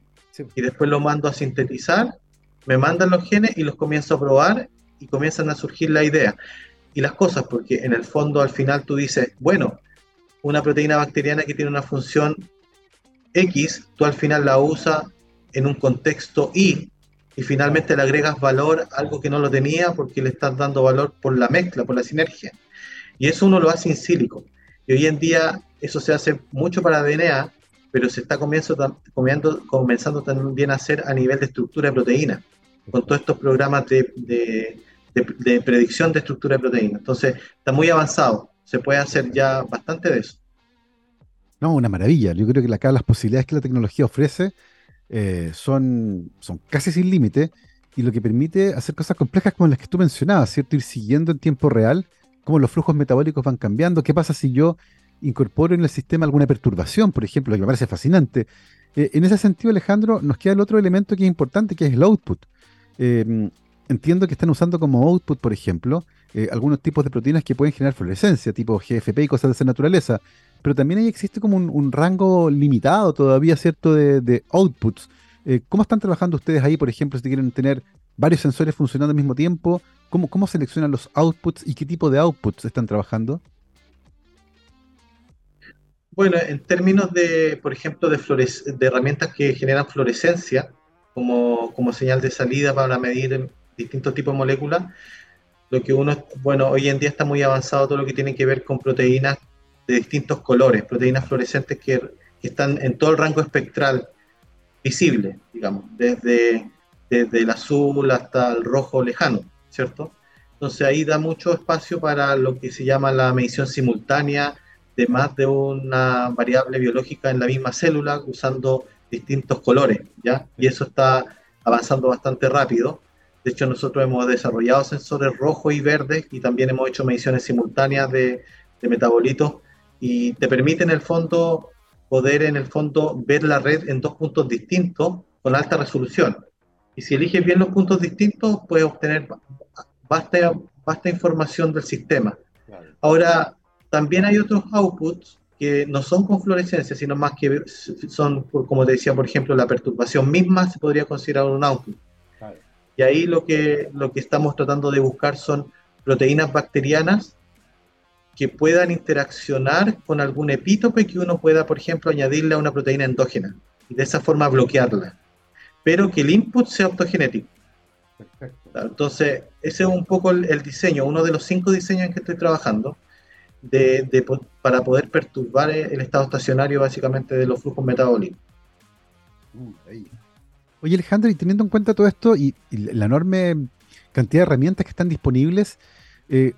y después lo mando a sintetizar me mandan los genes y los comienzo a probar y comienzan a surgir la idea y las cosas, porque en el fondo al final tú dices, bueno, una proteína bacteriana que tiene una función X, tú al final la usas en un contexto Y y finalmente le agregas valor a algo que no lo tenía porque le estás dando valor por la mezcla, por la sinergia. Y eso uno lo hace en sílico. Y hoy en día eso se hace mucho para DNA, pero se está comenzando, comenzando también a hacer a nivel de estructura de proteína con todos estos programas de, predicción de estructura de proteína. Entonces, está muy avanzado. Se puede hacer ya bastante de eso. No, una maravilla. Yo creo que acá las posibilidades que la tecnología ofrece eh, son, son casi sin límite y lo que permite hacer cosas complejas como las que tú mencionabas, ¿cierto? Ir siguiendo en tiempo real cómo los flujos metabólicos van cambiando. ¿Qué pasa si yo incorporo en el sistema alguna perturbación, por ejemplo, lo que me parece fascinante? Eh, en ese sentido, Alejandro, nos queda el otro elemento que es importante, que es el output. Eh, entiendo que están usando como output, por ejemplo, eh, algunos tipos de proteínas que pueden generar fluorescencia, tipo GFP y cosas de esa naturaleza, pero también ahí existe como un, rango limitado todavía, ¿cierto?, de, outputs. ¿Cómo están trabajando ustedes ahí, por ejemplo, si quieren tener varios sensores funcionando al mismo tiempo? ¿Cómo, cómo seleccionan los outputs y qué tipo de outputs están trabajando? Bueno, en términos de, por ejemplo, de, de herramientas que generan fluorescencia como, como señal de salida para medir distintos tipos de moléculas. Lo que uno, bueno, hoy en día está muy avanzado todo lo que tiene que ver con proteínas de distintos colores, proteínas fluorescentes que, están en todo el rango espectral visible, digamos, desde, desde el azul hasta el rojo lejano, ¿cierto? Entonces ahí da mucho espacio para lo que se llama la medición simultánea de más de una variable biológica en la misma célula usando distintos colores, ¿ya? Y eso está avanzando bastante rápido. De hecho, nosotros hemos desarrollado sensores rojos y verdes y también hemos hecho mediciones simultáneas de, metabolitos y te permite en el fondo poder en el fondo ver la red en dos puntos distintos con alta resolución. Y si eliges bien los puntos distintos, puedes obtener vasta, vasta información del sistema. Ahora, también hay otros outputs que no son con fluorescencia, sino más que son, como te decía, por ejemplo, la perturbación misma se podría considerar un output. Y ahí lo que, lo que estamos tratando de buscar son proteínas bacterianas que puedan interaccionar con algún epítope que uno pueda, por ejemplo, añadirle a una proteína endógena y de esa forma bloquearla, pero que el input sea optogenético. Entonces, ese es un poco el, diseño, uno de los cinco diseños en que estoy trabajando, de, para poder perturbar el estado estacionario básicamente de los flujos metabólicos. Uh, Oye, Alejandro, y teniendo en cuenta todo esto y, la enorme cantidad de herramientas que están disponibles, eh,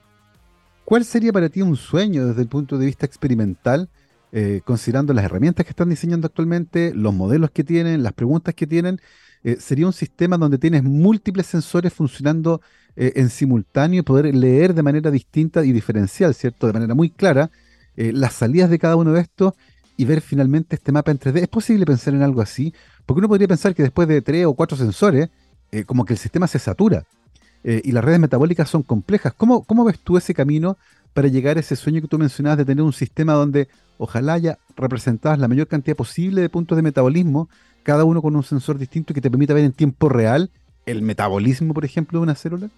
¿cuál sería para ti un sueño desde el punto de vista experimental, eh, considerando las herramientas que están diseñando actualmente, los modelos que tienen, las preguntas que tienen? Eh, sería un sistema donde tienes múltiples sensores funcionando en simultáneo y poder leer de manera distinta y diferencial, ¿cierto? De manera muy clara las salidas de cada uno de estos y ver finalmente este mapa en 3D. ¿Es posible pensar en algo así? Porque uno podría pensar que después de tres o cuatro sensores, eh, como que el sistema se satura eh, y las redes metabólicas son complejas. ¿Cómo, ¿Cómo ves tú ese camino para llegar a ese sueño que tú mencionabas de tener un sistema donde ojalá haya representadas la mayor cantidad posible de puntos de metabolismo, cada uno con un sensor distinto que te permita ver en tiempo real el metabolismo, por ejemplo, de una célula?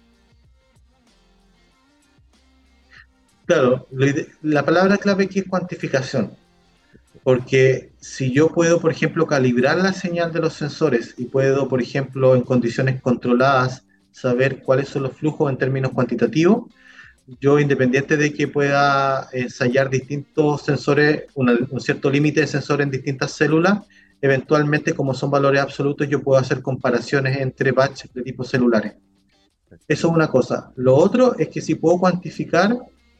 Claro, la palabra clave aquí es cuantificación. Porque si yo puedo, por ejemplo, calibrar la señal de los sensores y puedo, por ejemplo, en condiciones controladas, saber cuáles son los flujos en términos cuantitativos, yo independiente de que pueda ensayar distintos sensores, un cierto límite de sensores en distintas células, eventualmente como son valores absolutos, yo puedo hacer comparaciones entre batches de tipos celulares. Eso es una cosa. Lo otro es que si puedo cuantificar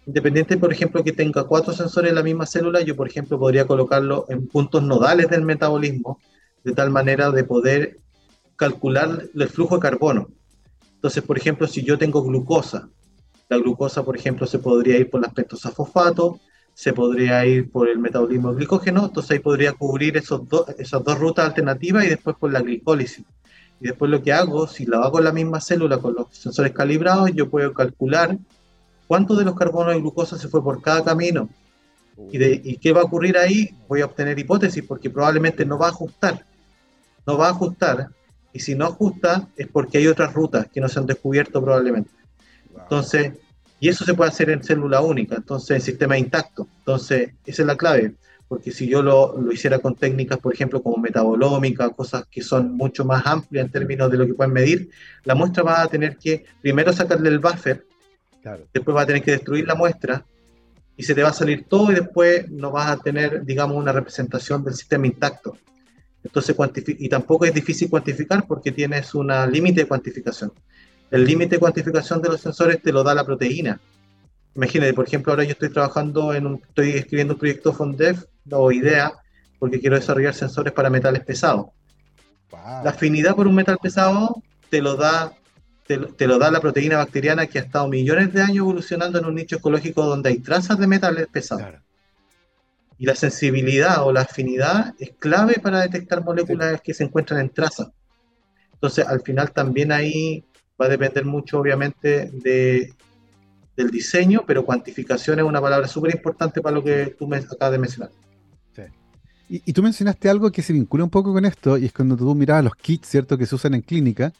Independiente, por ejemplo, que tenga cuatro sensores en la misma célula, yo, por ejemplo, podría colocarlo en puntos nodales del metabolismo, de tal manera de poder calcular el flujo de carbono. Entonces, por ejemplo, si yo tengo glucosa, la glucosa, por ejemplo, se podría ir por las pentosafosfato, se podría ir por el metabolismo glicógeno, entonces ahí podría cubrir esos esas dos rutas alternativas y después por la glicólisis. Y después lo que hago, si lo hago en la misma célula con los sensores calibrados, yo puedo calcular cuánto de los carbonos y glucosa se fue por cada camino y qué va a ocurrir ahí, voy a obtener hipótesis porque probablemente no va a ajustar. No va a ajustar y si no ajusta es porque hay otras rutas que no se han descubierto probablemente. Entonces, y eso se puede hacer en célula única, entonces en sistema intacto. Entonces, esa es la clave, porque si yo lo, lo, hiciera con técnicas, por ejemplo, como metabolómica, cosas que son mucho más amplias en términos de lo que pueden medir, la muestra va a tener que primero sacarle el buffer Después vas a tener que destruir la muestra y se te va a salir todo y después no vas a tener, digamos, una representación del sistema intacto. Entonces, y tampoco es difícil cuantificar porque tienes un límite de cuantificación. El límite de cuantificación de los sensores te lo da la proteína. Imagínate, por ejemplo, ahora yo estoy trabajando en un, estoy escribiendo un proyecto FONDEF o IDEA porque quiero desarrollar sensores para metales pesados. La afinidad por un metal pesado te lo da te, lo da la proteína bacteriana que ha estado millones de años evolucionando en un nicho ecológico donde hay trazas de metales pesados. Y la sensibilidad o la afinidad es clave para detectar moléculas que se encuentran en trazas. Entonces, al final también ahí va a depender mucho, obviamente, de, del diseño, pero cuantificación es una palabra súper importante para lo que tú me acabas de mencionar. Y, y, tú mencionaste algo que se vincula un poco con esto, y es cuando tú mirabas los kits, ¿cierto?, que se usan en clínica,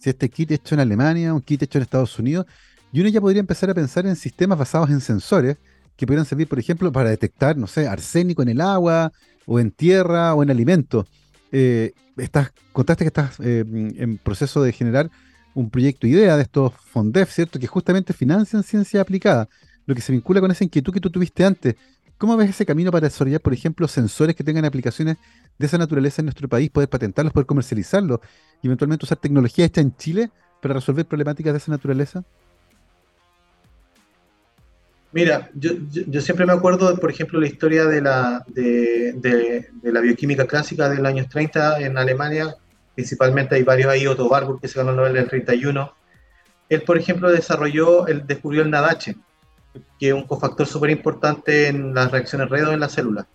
si este kit hecho en Alemania, un kit hecho en Estados Unidos, y uno ya podría empezar a pensar en sistemas basados en sensores que pudieran servir, por ejemplo, para detectar, no sé, arsénico en el agua, o en tierra, o en alimentos. Eh, estás, contaste que estás eh, en proceso de generar un proyecto idea de estos FONDEF, ¿cierto? Que justamente financian ciencia aplicada, lo que se vincula con esa inquietud que tú tuviste antes. ¿Cómo ves ese camino para desarrollar, por ejemplo, sensores que tengan aplicaciones de esa naturaleza en nuestro país, poder patentarlos, poder comercializarlos y eventualmente usar tecnología hecha en Chile para resolver problemáticas de esa naturaleza? Mira, yo, siempre me acuerdo, por ejemplo, la historia de la, de, la bioquímica clásica de los años 30 en Alemania, principalmente hay varios ahí, Otto Warburg, que se ganó el Nobel en el 31. Él, por ejemplo, desarrolló, él descubrió el NADH, que es un cofactor súper importante en las reacciones redox en la célula.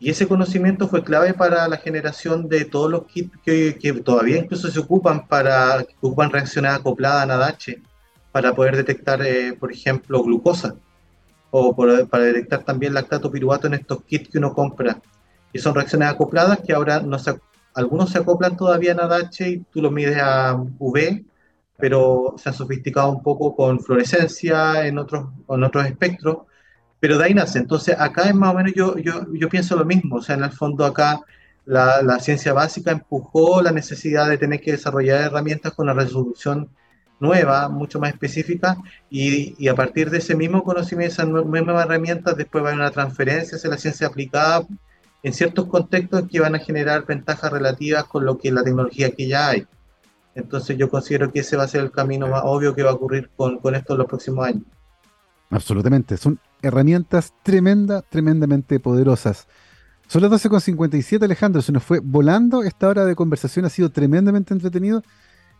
Y ese conocimiento fue clave para la generación de todos los kits que, que todavía incluso se ocupan para que ocupan reacciones acopladas a NADH para poder detectar, eh, por ejemplo, glucosa o para detectar también lactato piruvato en estos kits que uno compra. Y son reacciones acopladas que ahora no se, algunos se acoplan todavía a NADH y tú lo mides a UV, pero se han sofisticado un poco con fluorescencia en otros, en otros espectros pero de ahí nace. Entonces, acá es más o menos yo, yo, yo pienso lo mismo. O sea, en el fondo acá la, la, ciencia básica empujó la necesidad de tener que desarrollar herramientas con una resolución nueva, mucho más específica, y, y a partir de ese mismo conocimiento, esas mismas herramientas, después va a haber una transferencia hacia la ciencia aplicada en ciertos contextos que van a generar ventajas relativas con lo que la tecnología que ya hay. Entonces yo considero que ese va a ser el camino más obvio que va a ocurrir con, con esto en los próximos años. Absolutamente, son herramientas tremenda, tremendamente poderosas. Son las 12.57, Alejandro, se nos fue volando. Esta hora de conversación ha sido tremendamente entretenido.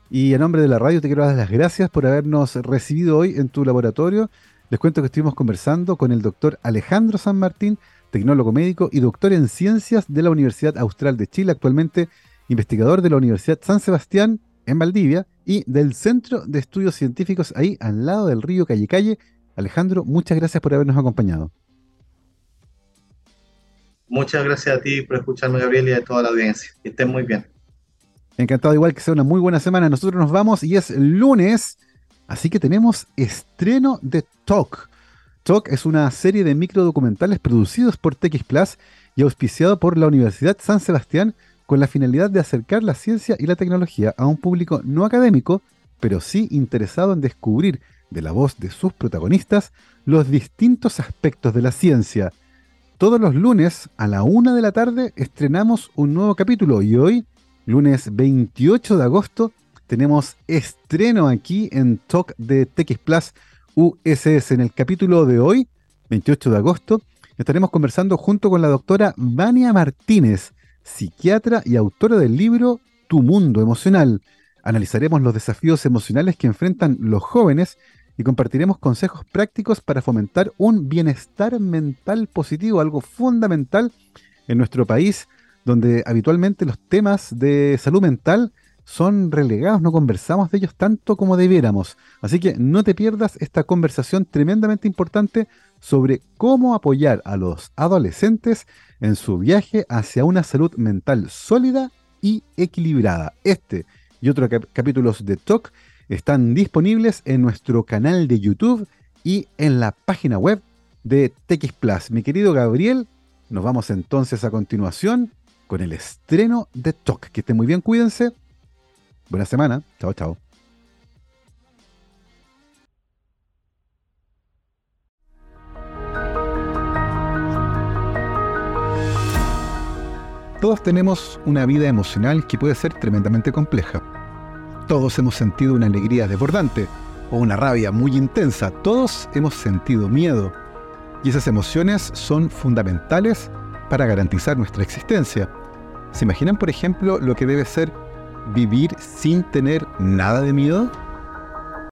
Y a nombre de la radio te quiero dar las gracias por habernos recibido hoy en tu laboratorio. Les cuento que estuvimos conversando con el doctor Alejandro San Martín, tecnólogo médico y doctor en ciencias de la Universidad Austral de Chile, actualmente investigador de la Universidad San Sebastián en Valdivia y del Centro de Estudios Científicos ahí al lado del río Calle Calle, Alejandro, muchas gracias por habernos acompañado. Muchas gracias a ti por escucharme, Gabriel, y a toda la audiencia. Que estén muy bien. Encantado, igual que sea una muy buena semana. Nosotros nos vamos y es lunes, así que tenemos estreno de Talk. Talk es una serie de microdocumentales producidos por TX Plus y auspiciado por la Universidad San Sebastián con la finalidad de acercar la ciencia y la tecnología a un público no académico, pero sí interesado en descubrir de la voz de sus protagonistas, los distintos aspectos de la ciencia. Todos los lunes a la una de la tarde estrenamos un nuevo capítulo y hoy, lunes 28 de agosto, tenemos estreno aquí en Talk de TX Plus USS. En el capítulo de hoy, 28 de agosto, estaremos conversando junto con la doctora Vania Martínez, psiquiatra y autora del libro Tu Mundo Emocional. Analizaremos los desafíos emocionales que enfrentan los jóvenes y compartiremos consejos prácticos para fomentar un bienestar mental positivo, algo fundamental en nuestro país, donde habitualmente los temas de salud mental son relegados, no conversamos de ellos tanto como debiéramos. Así que no te pierdas esta conversación tremendamente importante sobre cómo apoyar a los adolescentes en su viaje hacia una salud mental sólida y equilibrada. Este y otros capítulos de Talk están disponibles en nuestro canal de YouTube y en la página web de TX Plus. Mi querido Gabriel, nos vamos entonces a continuación con el estreno de Talk. Que estén muy bien, cuídense. Buena semana. Chao, chao. Todos tenemos una vida emocional que puede ser tremendamente compleja Todos hemos sentido una alegría desbordante o una rabia muy intensa. Todos hemos sentido miedo. Y esas emociones son fundamentales para garantizar nuestra existencia. ¿Se imaginan, por ejemplo, lo que debe ser vivir sin tener nada de miedo?